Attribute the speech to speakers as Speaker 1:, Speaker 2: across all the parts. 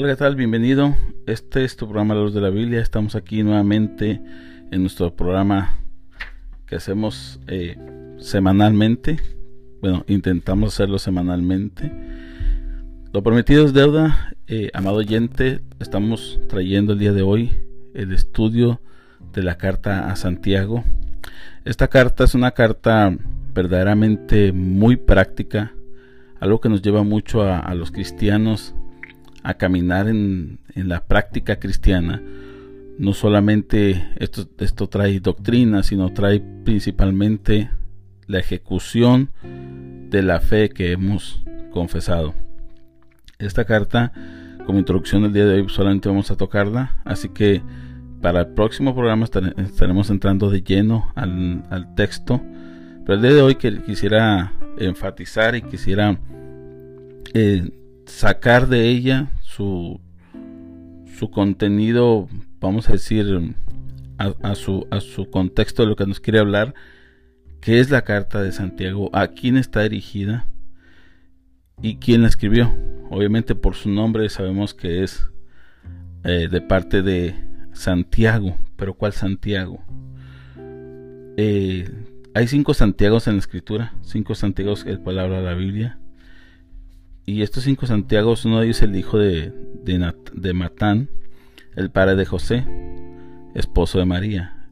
Speaker 1: Hola, ¿qué tal? Bienvenido. Este es tu programa La Luz de la Biblia. Estamos aquí nuevamente en nuestro programa que hacemos eh, semanalmente. Bueno, intentamos hacerlo semanalmente. Lo prometido es deuda. Eh, amado oyente, estamos trayendo el día de hoy el estudio de la carta a Santiago. Esta carta es una carta verdaderamente muy práctica, algo que nos lleva mucho a los cristianos a caminar en, la práctica cristiana, no solamente esto, esto trae doctrina, sino trae principalmente la ejecución de la fe que hemos confesado. Esta carta, como introducción del día de hoy, solamente vamos a tocarla, así que para el próximo programa estaremos entrando de lleno al, texto. Pero el día de hoy que quisiera enfatizar y quisiera eh, sacar de ella su, contenido, vamos a decir, a, su, a su contexto de lo que nos quiere hablar, qué es la carta de Santiago, a quién está dirigida y quién la escribió. Obviamente por su nombre sabemos que es eh, de parte de Santiago, pero ¿cuál Santiago? Eh, hay cinco Santiagos en la escritura, cinco Santiagos el palabra de la Biblia. Y estos cinco Santiagos, uno de ellos es el hijo de, de, Matán, el padre de José, esposo de María.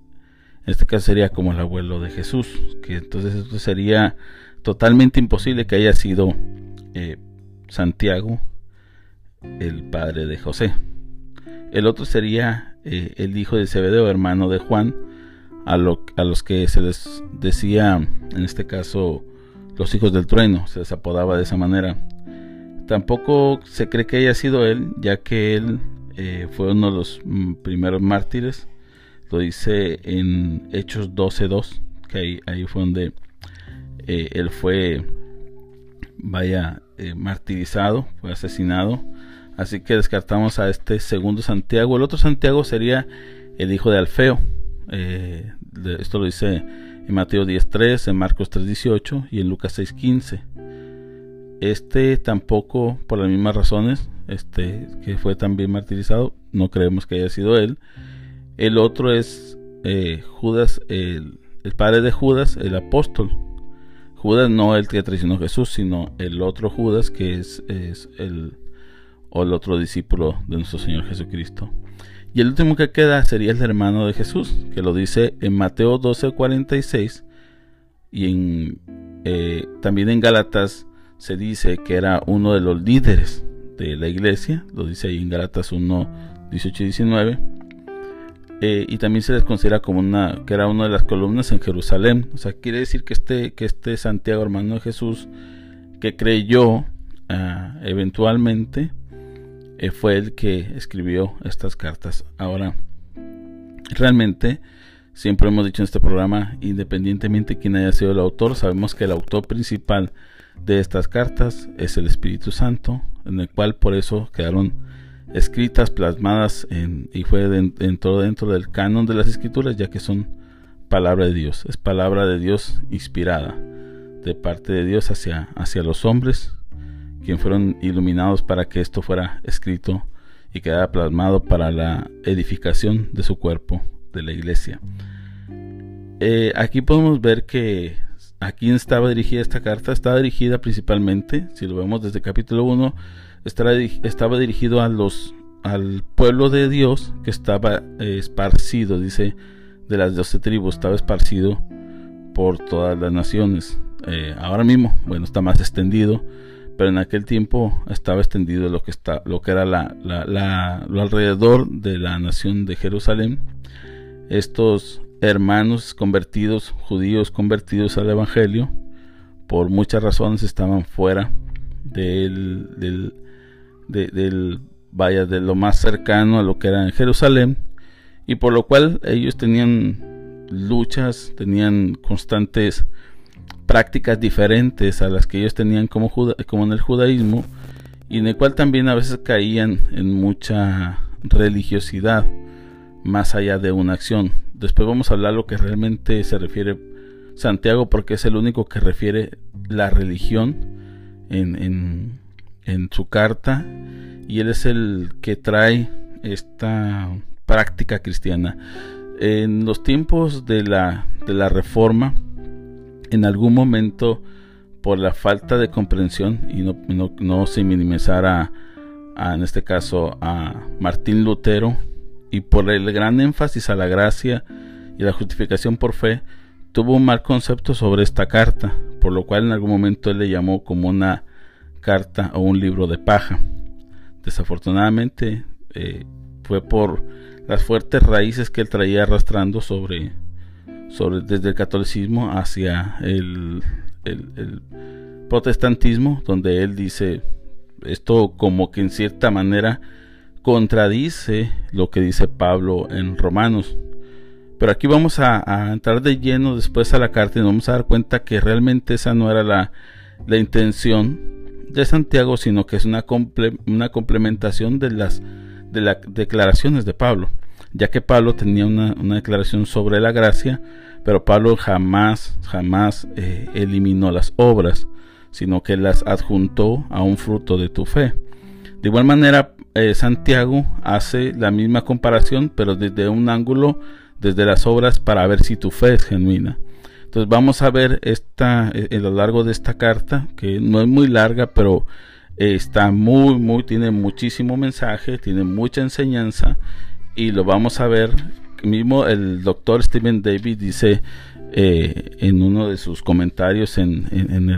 Speaker 1: En este caso sería como el abuelo de Jesús, que entonces esto sería totalmente imposible que haya sido eh, Santiago, el padre de José. El otro sería eh, el hijo de Zebedeo, hermano de Juan, a, lo, a los que se les decía, en este caso, los hijos del trueno, se les apodaba de esa manera. Tampoco se cree que haya sido él, ya que él eh, fue uno de los mm, primeros mártires. Lo dice en Hechos 12.2, que ahí, fue donde eh, él fue, vaya, eh, martirizado, fue asesinado. Así que descartamos a este segundo Santiago. El otro Santiago sería el hijo de Alfeo. esto lo dice en Mateo 10.3, en Marcos 3.18 y en Lucas 6.15. Este tampoco, por las mismas razones, este, que fue también martirizado, no creemos que haya sido él. El otro es eh, Judas, el, padre de Judas, el apóstol. Judas no el que traicionó a Jesús, sino el otro Judas que es, es el, o el otro discípulo de nuestro Señor Jesucristo. Y el último que queda sería el hermano de Jesús, que lo dice en Mateo 12:46 y en, eh, también en Galatas se dice que era uno de los líderes de la iglesia, lo dice ahí en Galatas 1, 18 y 19. Eh, y también se les considera como una que era una de las columnas en Jerusalén. O sea, quiere decir que este, que este Santiago, hermano de Jesús, que creyó ah, eventualmente, eh, fue el que escribió estas cartas. Ahora, realmente, siempre hemos dicho en este programa, independientemente de quién haya sido el autor, sabemos que el autor principal de estas cartas es el Espíritu Santo, en el cual por eso quedaron escritas, plasmadas y fue dentro, dentro del canon de las escrituras, ya que son palabra de Dios, es palabra de Dios inspirada de parte de Dios hacia, hacia los hombres, quienes fueron iluminados para que esto fuera escrito y quedara plasmado para la edificación de su cuerpo, de la iglesia. Eh, aquí podemos ver que ¿A quién estaba dirigida esta carta? Estaba dirigida principalmente, si lo vemos desde capítulo 1, estaba dirigido a los, al pueblo de Dios que estaba eh, esparcido, dice, de las doce tribus, estaba esparcido por todas las naciones. Eh, ahora mismo, bueno, está más extendido, pero en aquel tiempo estaba extendido lo que, está, lo que era lo alrededor de la nación de Jerusalén. Estos hermanos convertidos, judíos convertidos al Evangelio, por muchas razones estaban fuera del, del, del, vaya, de lo más cercano a lo que era en Jerusalén, y por lo cual ellos tenían luchas, tenían constantes prácticas diferentes a las que ellos tenían como, como en el judaísmo, y en el cual también a veces caían en mucha religiosidad más allá de una acción. Después vamos a hablar lo que realmente se refiere Santiago porque es el único que refiere la religión en, en su carta y él es el que trae esta práctica cristiana. En los tiempos de la, de la reforma, en algún momento, por la falta de comprensión, y no, no, no se minimizara en este caso a Martín Lutero, y por el gran énfasis a la gracia y la justificación por fe, tuvo un mal concepto sobre esta carta, por lo cual en algún momento él le llamó como una carta o un libro de paja. Desafortunadamente eh, fue por las fuertes raíces que él traía arrastrando sobre, desde el catolicismo hacia el protestantismo, donde él dice esto como que en cierta manera contradice lo que dice Pablo en Romanos. Pero aquí vamos a, entrar de lleno después a la carta y nos vamos a dar cuenta que realmente esa no era la, intención de Santiago, sino que es una, una complementación de las, de las declaraciones de Pablo, ya que Pablo tenía una, declaración sobre la gracia, pero Pablo jamás, jamás eh, eliminó las obras, sino que las adjuntó a un fruto de tu fe. De igual manera, eh, Santiago hace la misma comparación, pero desde un ángulo desde las obras para ver si tu fe es genuina. Entonces vamos a ver esta eh, a lo largo de esta carta, que no es muy larga, pero eh, está muy, muy, tiene muchísimo mensaje, tiene mucha enseñanza y lo vamos a ver. Mismo el doctor Stephen David dice eh, en uno de sus comentarios en,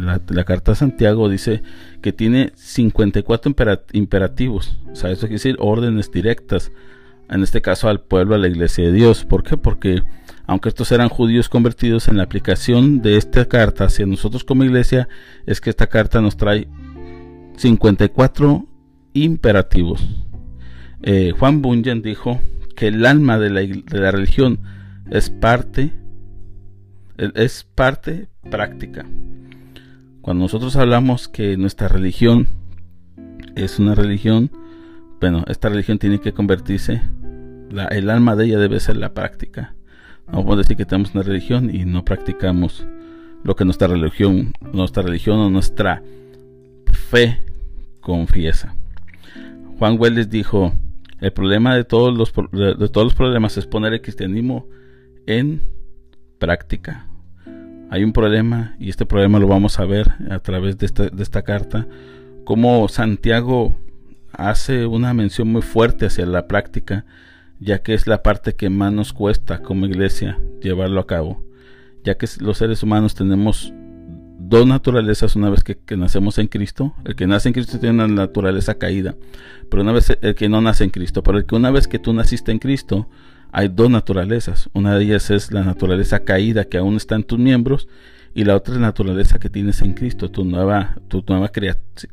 Speaker 1: la, carta a Santiago, dice que tiene 54 imperativos, o sea, eso quiere decir órdenes directas en este caso al pueblo, a la iglesia de Dios. ¿Por qué? Porque aunque estos eran judíos convertidos en la aplicación de esta carta hacia nosotros como iglesia, es que esta carta nos trae 54 imperativos. Eh, Juan Bunyan dijo que el alma de la, de la religión es parte, es parte práctica. Cuando nosotros hablamos que nuestra religión es una religión, bueno, esta religión tiene que convertirse el alma de ella debe ser la práctica. No podemos decir que tenemos una religión y no practicamos lo que nuestra religión, nuestra religión o nuestra fe confiesa. Juan Welles dijo, el problema de todos los, de todos los problemas es poner el cristianismo en práctica. Hay un problema y este problema lo vamos a ver a través de esta, carta, como Santiago hace una mención muy fuerte hacia la práctica ya que es la parte que más nos cuesta como iglesia llevarlo a cabo, ya que los seres humanos tenemos dos naturalezas una vez que, nacemos en Cristo. El que nace en Cristo tiene una naturaleza caída, pero una vez el que no nace en Cristo, pero el que una vez que tú naciste en Cristo, hay dos naturalezas. Una de ellas es la naturaleza caída que aún está en tus miembros y la otra es la naturaleza que tienes en Cristo, tu nueva,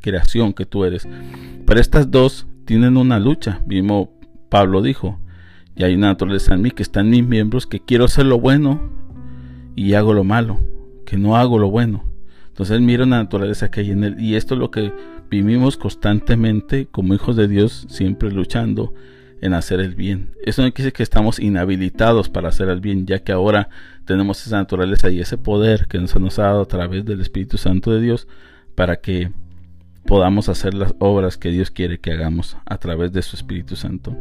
Speaker 1: creación que tú eres. Pero estas dos tienen una lucha, mismo Pablo dijo, y hay una naturaleza en mí que está en mis miembros que quiero hacer lo bueno y hago lo malo, que no hago lo bueno. Entonces mira una naturaleza que hay en él. Y esto es lo que vivimos constantemente como hijos de Dios, siempre luchando en hacer el bien. Eso no quiere decir que estamos inhabilitados para hacer el bien, ya que ahora tenemos esa naturaleza y ese poder que nos, ha dado a través del Espíritu Santo de Dios para que podamos hacer las obras que Dios quiere que hagamos a través de su Espíritu Santo.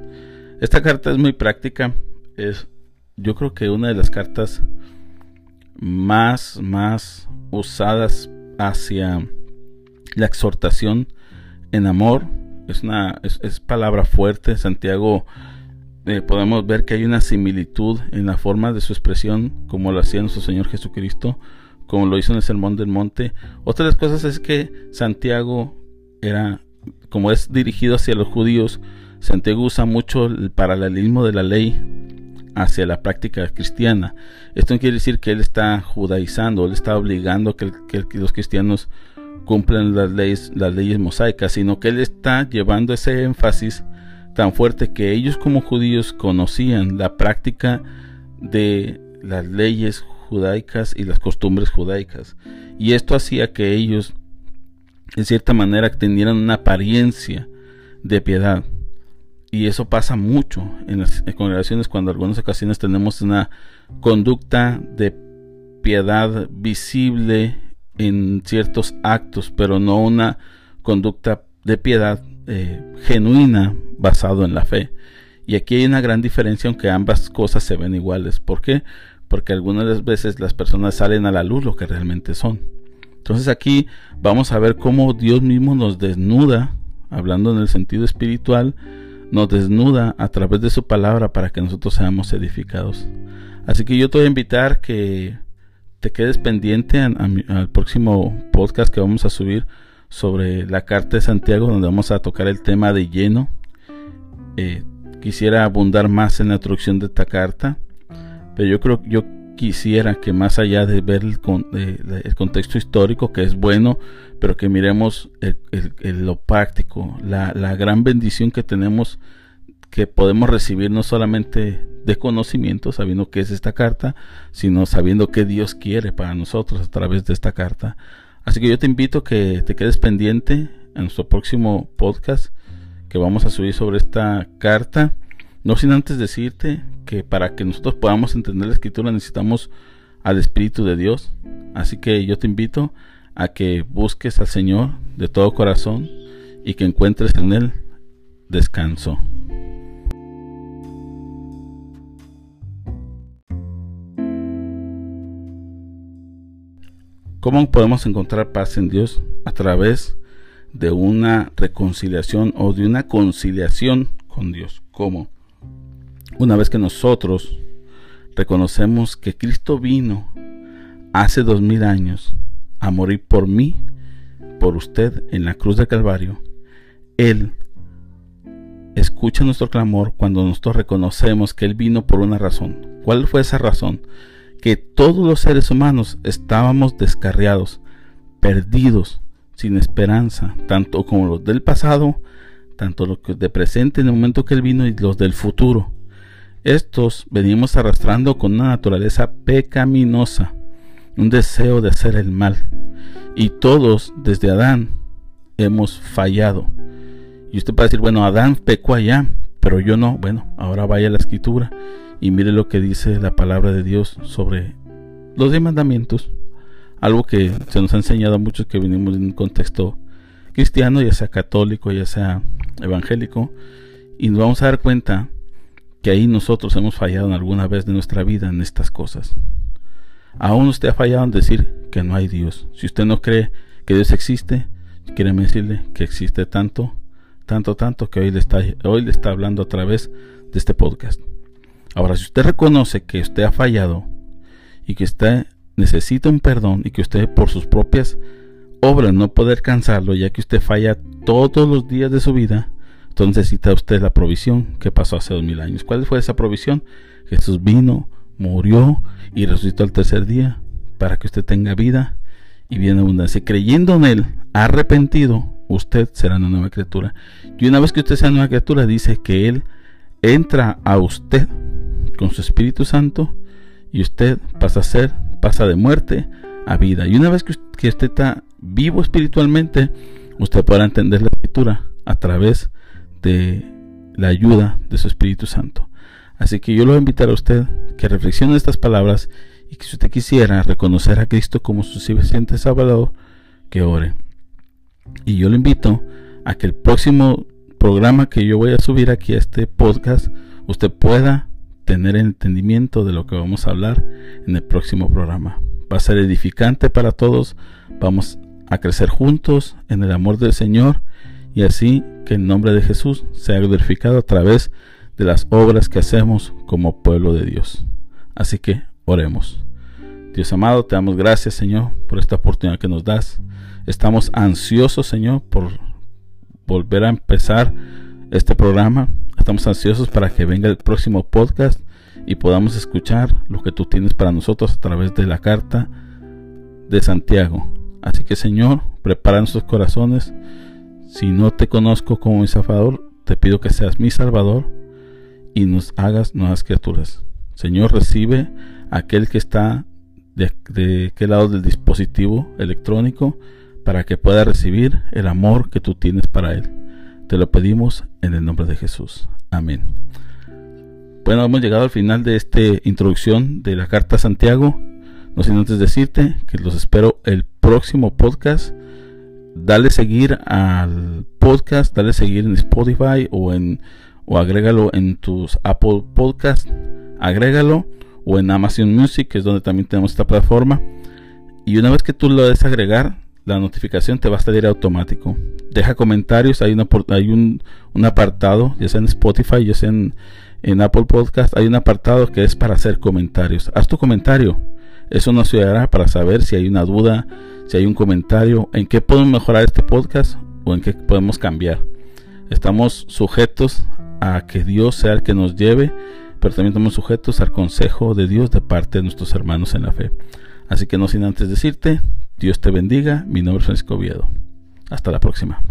Speaker 1: Esta carta es muy práctica. Es, yo creo que una de las cartas más, más usadas hacia la exhortación en amor. Es una es, palabra fuerte. Santiago eh, podemos ver que hay una similitud en la forma de su expresión, como lo hacía nuestro Señor Jesucristo, como lo hizo en el Sermón del Monte. Otra de las cosas es que Santiago era, como es dirigido hacia los judíos, Santiago usa mucho el paralelismo de la ley hacia la práctica cristiana. Esto no quiere decir que él está judaizando, él está obligando que, que, los cristianos cumplan las leyes, las leyes mosaicas, sino que él está llevando ese énfasis tan fuerte que ellos como judíos conocían la práctica de las leyes judaicas y las costumbres judaicas. Y esto hacía que ellos, en cierta manera, tendieran una apariencia de piedad. Y eso pasa mucho en las congregaciones cuando en algunas ocasiones tenemos una conducta de piedad visible en ciertos actos, pero no una conducta de piedad eh, genuina basado en la fe. Y aquí hay una gran diferencia aunque ambas cosas se ven iguales. ¿Por qué? Porque algunas veces las personas salen a la luz lo que realmente son. Entonces aquí vamos a ver cómo Dios mismo nos desnuda, hablando en el sentido espiritual, nos desnuda a través de su palabra para que nosotros seamos edificados. Así que yo te voy a invitar que te quedes pendiente al próximo podcast que vamos a subir sobre la carta de Santiago, donde vamos a tocar el tema de lleno. Eh, quisiera abundar más en la introducción de esta carta, pero yo creo yo quisiera que más allá de ver el, contexto histórico, que es bueno, pero que miremos lo práctico, la, la gran bendición que tenemos, que podemos recibir no solamente de conocimiento, sabiendo que es esta carta, sino sabiendo que Dios quiere para nosotros a través de esta carta. Así que yo te invito a que te quedes pendiente en nuestro próximo podcast que vamos a subir sobre esta carta. No sin antes decirte que para que nosotros podamos entender la escritura necesitamos al Espíritu de Dios. Así que yo te invito a que busques al Señor de todo corazón y que encuentres en Él descanso. ¿Cómo podemos encontrar paz en Dios? A través de una reconciliación o de una conciliación con Dios. ¿Cómo? Una vez que nosotros reconocemos que Cristo vino hace dos mil años a morir por mí, por usted en la cruz del Calvario, Él escucha nuestro clamor cuando nosotros reconocemos que Él vino por una razón. ¿Cuál fue esa razón? Que todos los seres humanos estábamos descarriados, perdidos, sin esperanza, tanto como los del pasado, tanto los de presente en el momento que Él vino y los del futuro. Estos venimos arrastrando con una naturaleza pecaminosa, un deseo de hacer el mal. Y todos, desde Adán, hemos fallado. Y usted puede decir, bueno, Adán pecó allá, pero yo no. Bueno, ahora vaya a la escritura y mire lo que dice la palabra de Dios sobre los diez mandamientos. Algo que se nos ha enseñado a muchos que venimos en un contexto cristiano, ya sea católico, ya sea evangélico. Y nos vamos a dar cuenta que ahí nosotros hemos fallado en alguna vez de nuestra vida en estas cosas. Aún usted ha fallado en decir que no hay Dios. Si usted no cree que Dios existe, quiere decirle que existe tanto, tanto, tanto que hoy le está, hoy le está hablando a través de este podcast. Ahora, si usted reconoce que usted ha fallado y que usted necesita un perdón y que usted por sus propias obras no puede alcanzarlo, ya que usted falla todos los días de su vida, entonces necesita usted la provisión que pasó hace dos mil años. ¿Cuál fue esa provisión? Jesús vino, murió y resucitó al tercer día para que usted tenga vida y bien abundancia. Creyendo en Él, arrepentido, usted será una nueva criatura. Y una vez que usted sea una nueva criatura, dice que Él entra a usted con su Espíritu Santo y usted pasa a ser, pasa de muerte a vida. Y una vez que usted está vivo espiritualmente, usted podrá entender la escritura a través de la ayuda de su Espíritu Santo. Así que yo lo voy a invitar a usted que reflexione estas palabras y que si usted quisiera reconocer a Cristo como su suficiente Salvador, que ore. Y yo lo invito a que el próximo programa que yo voy a subir aquí a este podcast, usted pueda tener entendimiento de lo que vamos a hablar en el próximo programa. Va a ser edificante para todos, vamos a crecer juntos en el amor del Señor y así que el nombre de Jesús sea glorificado a través de las obras que hacemos como pueblo de Dios. Así que oremos. Dios amado, te damos gracias Señor por esta oportunidad que nos das. Estamos ansiosos Señor por volver a empezar este programa Estamos ansiosos para que venga el próximo podcast y podamos escuchar lo que tú tienes para nosotros a través de la carta de Santiago. Así que Señor, prepara nuestros corazones. Si no te conozco como mi Salvador, te pido que seas mi Salvador y nos hagas nuevas criaturas. Señor, recibe aquel que está de, de lado del dispositivo electrónico para que pueda recibir el amor que tú tienes para él. Te lo pedimos en el nombre de Jesús. Amén. Bueno, hemos llegado al final de esta introducción de la carta Santiago. No sin antes decirte que los espero el próximo podcast dale seguir al podcast, dale seguir en Spotify o en o agrégalo en tus Apple Podcast, agrégalo o en Amazon Music, que es donde también tenemos esta plataforma. Y una vez que tú lo des agregar, la notificación te va a salir automático. Deja comentarios, hay, un apartado, ya sea en Spotify, ya sea en, en Apple Podcast, hay un apartado que es para hacer comentarios. Haz tu comentario. Eso nos ayudará para saber si hay una duda, si hay un comentario, en qué podemos mejorar este podcast o en qué podemos cambiar. Estamos sujetos a que Dios sea el que nos lleve, pero también estamos sujetos al consejo de Dios de parte de nuestros hermanos en la fe. Así que no sin antes decirte, Dios te bendiga, mi nombre es Francisco Oviedo. Hasta la próxima.